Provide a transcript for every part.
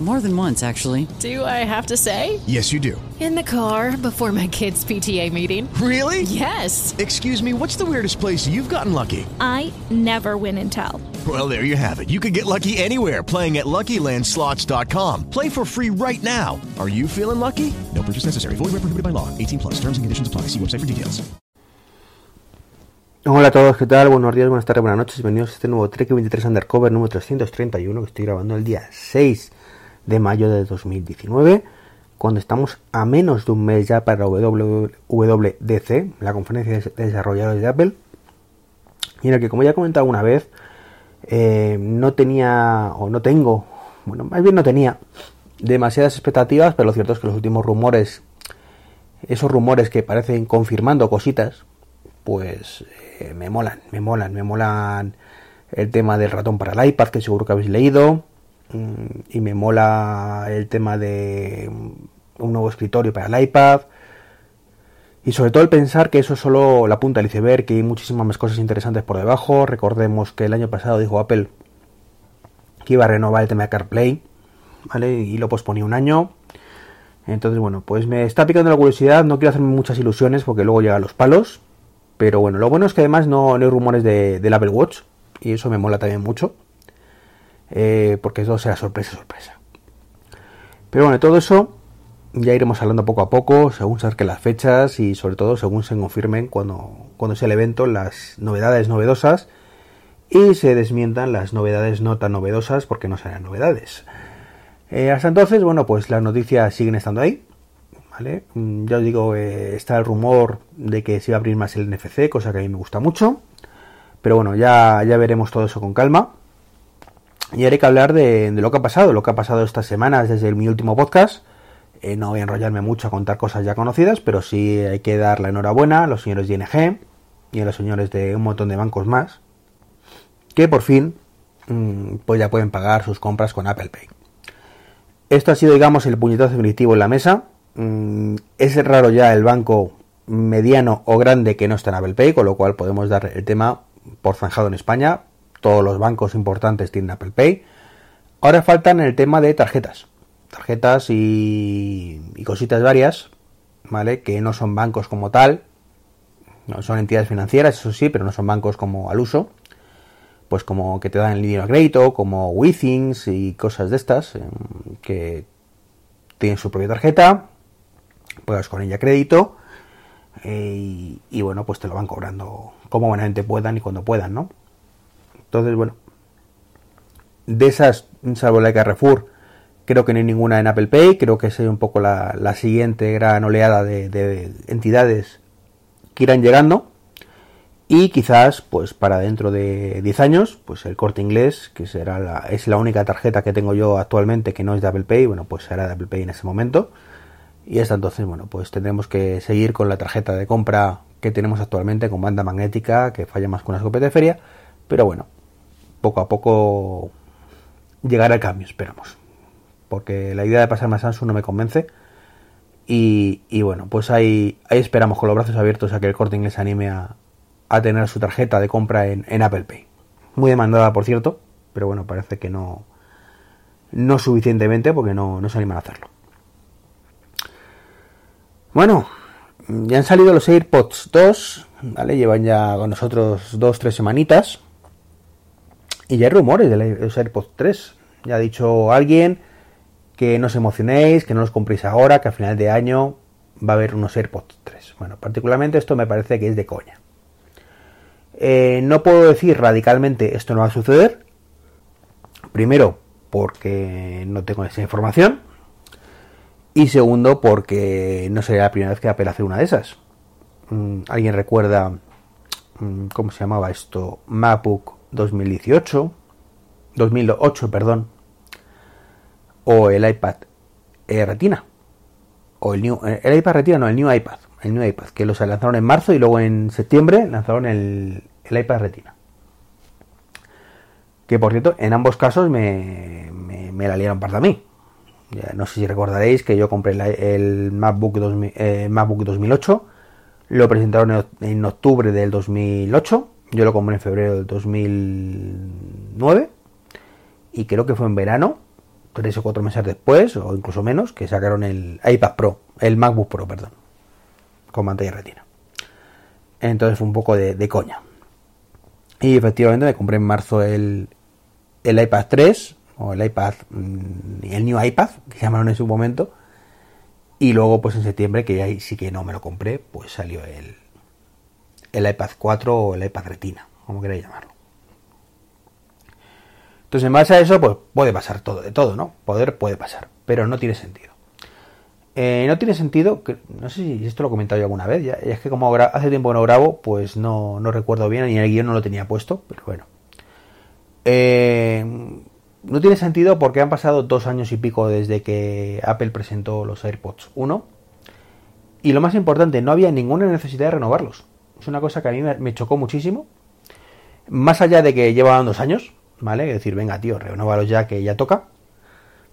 More than once, actually. Do I have to say? Yes, you do. In the car before my kids' PTA meeting. Really? Yes. Excuse me, what's the weirdest place you've gotten lucky? I never win and tell. Well, there you have it. You can get lucky anywhere playing at LuckyLandSlots.com. Play for free right now. Are you feeling lucky? No purchase necessary. Void where prohibited by law. 18 plus. Terms and conditions apply. See website for details. Hola a todos, ¿qué tal? Buenos días, buenas tardes, buenas noches. Bienvenidos a este nuevo Trek 23 Undercover número 331 que estoy grabando el día 6 de mayo de 2019, cuando estamos a menos de un mes ya para WWDC, la conferencia de desarrolladores de Apple, y en el que, como ya he comentado una vez, eh, no tenía, o no tengo, bueno, más bien no tenía demasiadas expectativas, pero lo cierto es que los últimos rumores, esos rumores que parecen confirmando cositas, pues eh, me molan, me molan, me molan el tema del ratón para el iPad, que seguro que habéis leído, y me mola el tema de un nuevo escritorio para el iPad y sobre todo el pensar que eso es solo la punta del iceberg, que hay muchísimas más cosas interesantes por debajo. Recordemos que el año pasado dijo Apple que iba a renovar el tema de CarPlay, ¿vale? Y lo posponía un año. Entonces, bueno, pues me está picando la curiosidad, no quiero hacerme muchas ilusiones porque luego llegan los palos. Pero bueno, lo bueno es que además no, no hay rumores de, del Apple Watch y eso me mola también mucho. Eh, porque eso sea sorpresa, sorpresa. Pero bueno, todo eso ya iremos hablando poco a poco, según se las fechas y sobre todo según se confirmen cuando, cuando el evento las novedades novedosas y se desmientan las novedades no tan novedosas porque no serán novedades. Eh, hasta entonces, bueno, pues las noticias siguen estando ahí. ¿vale? Mm, ya os digo, eh, está el rumor de que se va a abrir más el NFC, cosa que a mí me gusta mucho. Pero bueno, ya, ya veremos todo eso con calma. Y haré que hablar de, lo que ha pasado, lo que ha pasado estas semanas desde mi último podcast. Eh, no voy a enrollarme mucho a contar cosas ya conocidas, pero sí hay que dar la enhorabuena a los señores de ING y a los señores de un montón de bancos más, que por fin mm, pues ya pueden pagar sus compras con Apple Pay. Esto ha sido, digamos, el puñetazo definitivo en la mesa. Mm, es raro ya el banco mediano o grande que no está en Apple Pay, con lo cual podemos dar el tema por zanjado en España, todos los bancos importantes tienen Apple Pay. Ahora faltan el tema de tarjetas. Tarjetas y, cositas varias, ¿vale? Que no son bancos como tal. No son entidades financieras, eso sí, pero no son bancos como al uso. Pues como que te dan el dinero a crédito, como Withings y cosas de estas, em, que tienen su propia tarjeta, puedes con ella crédito, eh, y, y, bueno, pues te lo van cobrando como buenamente puedan y cuando puedan, ¿no? Entonces, bueno, de esas, salvo la de Carrefour, creo que no hay ninguna en Apple Pay, creo que es un poco la, siguiente gran oleada de, entidades que irán llegando. Y quizás, pues para dentro de 10 años, pues el corte inglés, que será la, es la única tarjeta que tengo yo actualmente que no es de Apple Pay, bueno, pues será de Apple Pay en ese momento. Y hasta entonces, bueno, pues tendremos que seguir con la tarjeta de compra que tenemos actualmente con banda magnética, que falla más que una escopeta de feria. Pero bueno, poco a poco llegará el cambio, esperamos. Porque la idea de pasarme a Samsung no me convence. Y, bueno, pues ahí, ahí esperamos con los brazos abiertos a que el corte inglés anime a, tener su tarjeta de compra en, Apple Pay. Muy demandada, por cierto, pero bueno, parece que no, no suficientemente porque no, no se animan a hacerlo. Bueno, ya han salido los AirPods 2, ¿vale? Llevan ya con nosotros dos, tres semanitas. Y ya hay rumores de los AirPods 3. Ya ha dicho alguien que no os emocionéis, que no los compréis ahora, que a final de año va a haber unos AirPods 3. Bueno, particularmente esto me parece que es de coña. Eh, no puedo decir radicalmente esto no va a suceder. Primero, porque no tengo esa información. Y segundo, porque no sería la primera vez que Apple hace una de esas. Mm, ¿Alguien recuerda mm, cómo se llamaba esto? MacBook 2018, 2008, perdón, o el iPad Retina, o el, new, eh, el iPad Retina, no, el New iPad, el New iPad, que los lanzaron en marzo y luego en septiembre lanzaron el, el iPad Retina. Que por cierto, en ambos casos me, me, la liaron para mí. no sé si recordaréis que yo compré el, MacBook, eh, MacBook 2008, Lo presentaron en octubre del 2008. Yo lo compré en febrero del 2009. Y creo que fue en verano, tres o cuatro meses después, o incluso menos, que sacaron el iPad Pro, el MacBook Pro, perdón, con pantalla retina. Entonces fue un poco de, coña. Y efectivamente me compré en marzo el, el iPad 3, o el iPad, mm, el New iPad, que llamaron en su momento. Y luego, pues en septiembre, que ahí sí que no me lo compré, pues salió el, el iPad 4 o el iPad Retina, como queráis llamarlo. Entonces, en base a eso, pues puede pasar todo, de todo, ¿no? Poder puede pasar, pero no tiene sentido. Eh, no tiene sentido, que, no sé si esto lo he comentado yo alguna vez, ya, es que como hace tiempo no grabo, pues no, no recuerdo bien, ni el guion no lo tenía puesto, pero bueno. Eh, no tiene sentido porque han pasado dos años y pico desde que Apple presentó los AirPods 1. Y lo más importante, no había ninguna necesidad de renovarlos. Es una cosa que a mí me chocó muchísimo. Más allá de que llevaban dos años, ¿vale? Decir, venga, tío, renóvalos ya que ya toca.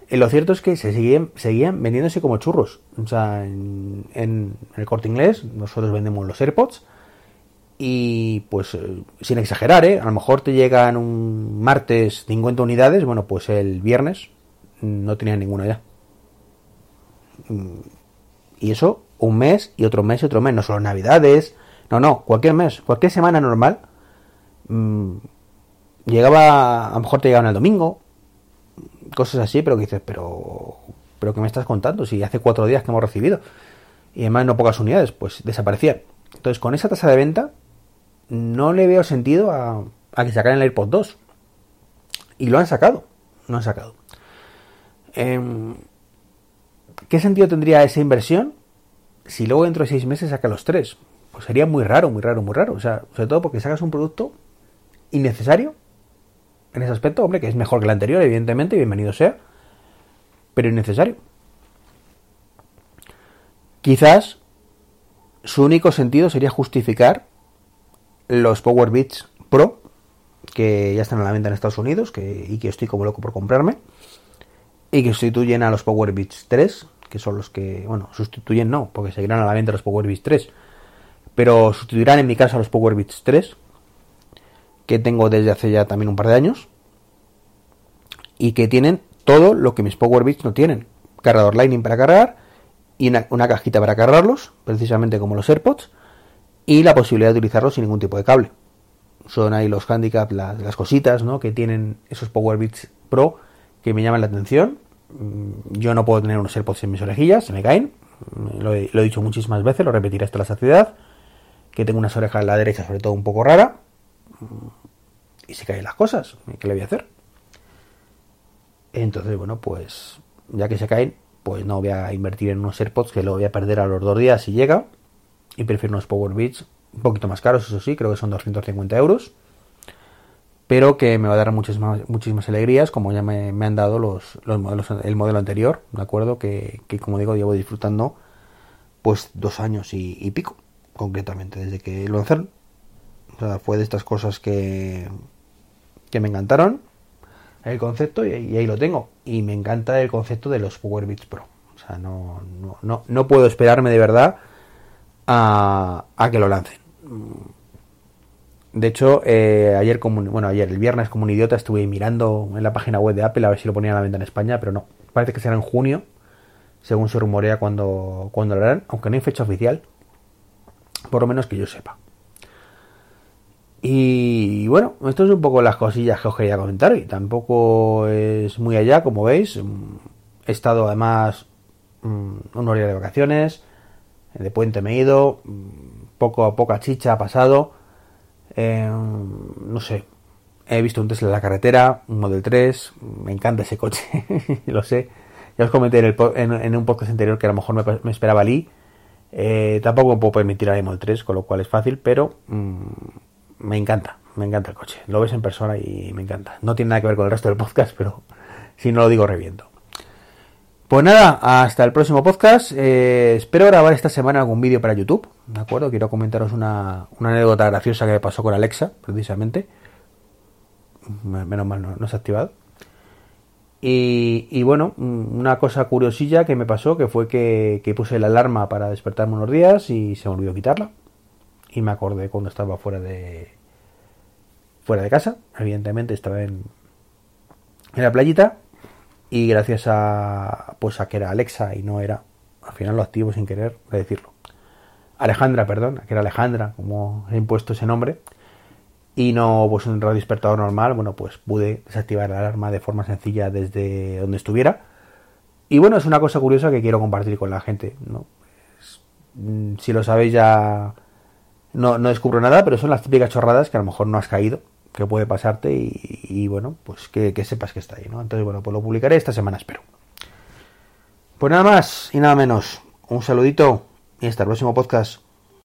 Eh, lo cierto es que se seguían, seguían vendiéndose como churros. O sea, en, el corte inglés nosotros vendemos los AirPods y pues eh, sin exagerar, ¿eh? A lo mejor te llegan un martes 50 unidades, bueno, pues el viernes no tenía ninguna ya. Mm, y eso un mes y otro mes y otro mes, no solo navidades, no, no, cualquier mes, cualquier semana normal. Mm, llegaba, a lo mejor te llegaban el domingo, cosas así, pero que dices, pero, pero ¿qué me estás contando? Si hace cuatro días que hemos recibido y además no pocas unidades, pues desaparecían. Entonces, con esa tasa de venta, no le veo sentido a, que sacaran el AirPod 2. Y lo han sacado, no han sacado. Em, ¿Qué sentido tendría esa inversión si luego dentro de seis meses saca los tres? Pues sería muy raro, muy raro, muy raro. O sea, sobre todo porque sacas un producto innecesario en ese aspecto, hombre, que es mejor que el anterior, evidentemente, bienvenido sea, pero innecesario. Quizás su único sentido sería justificar los Power Beats Pro, que ya están a la venta en Estados Unidos que, y que estoy como loco por comprarme, y que sustituyen a los Power Beats 3, que son los que, bueno, sustituyen no, porque seguirán a la venta los Power Beats 3, pero sustituirán en mi caso a los Power Beats 3, que tengo desde hace ya también un par de años, y que tienen todo lo que mis Power Beats no tienen. Cargador Lightning para cargar, y una, cajita para cargarlos, precisamente como los AirPods, y la posibilidad de utilizarlos sin ningún tipo de cable. Son ahí los handicaps, las, cositas ¿no? que tienen esos Power Beats Pro que me llaman la atención. Mm, yo no puedo tener unos AirPods en mis orejillas, se me caen. Mm, lo he, dicho muchísimas veces, lo repetiré hasta la saciedad. Que tengo unas orejas a la derecha, sobre todo un poco rara. Y se caen las cosas. ¿Qué le voy a hacer? Entonces, bueno, pues ya que se caen, pues no voy a invertir en unos AirPods que lo voy a perder a los dos días si llega y prefiero unos Power Beats un poquito más caros, eso sí, creo que son 250 euros, pero que me va a dar muchísimas, muchísimas alegrías, como ya me, han dado los, los, modelos, el modelo anterior, ¿de acuerdo? Que, como digo, llevo disfrutando pues dos años y, pico, concretamente, desde que lo lanzaron. Fue de estas cosas que, que me encantaron el concepto y, ahí lo tengo. Y me encanta el concepto de los Power Beats Pro. O sea, no, no, no, no puedo esperarme de verdad a, que lo lancen. De hecho, eh, ayer, como, bueno, ayer, el viernes, como un idiota, estuve mirando en la página web de Apple a ver si lo ponían a la venta en España, pero no. Parece que será en junio, según se rumorea cuando, cuando lo harán, aunque no hay fecha oficial, por lo menos que yo sepa. Y, bueno, esto es un poco las cosillas que os quería comentar y tampoco es muy allá, como veis. He estado además mm, un horario de vacaciones, de puente me he ido, poco a poca chicha ha pasado, eh, no sé, he visto un Tesla en la carretera, un Model 3, me encanta ese coche, lo sé, ya os comenté en, un podcast anterior que a lo mejor me, esperaba Lee, eh, tampoco puedo permitir el Model 3, con lo cual es fácil, pero mm, me encanta, me encanta el coche, lo ves en persona y me encanta, no tiene nada que ver con el resto del podcast, pero si no lo digo reviento. Pues nada, hasta el próximo podcast. Eh, espero grabar esta semana algún vídeo para YouTube. ¿De acuerdo? Quiero comentaros una, anécdota graciosa que me pasó con Alexa, precisamente. Menos mal no, se ha activado. Y, bueno, una cosa curiosilla que me pasó que fue que, puse la alarma para despertarme unos días y se me olvidó quitarla. y me acordé cuando estaba fuera de fuera de casa, evidentemente estaba en, en la playita. Y gracias a pues a que era Alexa y no era al final lo activo sin querer de decirlo. Alejandra perdón que era Alejandra como he impuesto ese nombre y no pues un radio despertador normal bueno pues pude desactivar la alarma de forma sencilla desde donde estuviera y bueno es una cosa curiosa que quiero compartir con la gente no mm, si lo sabéis ya no, no descubro nada pero son las típicas chorradas que a lo mejor no has caído que puede pasarte y, bueno, pues que, que, sepas que está ahí, ¿no? Entonces, bueno, pues lo publicaré esta semana, espero. Pues nada más y nada menos. Un saludito y hasta el próximo podcast.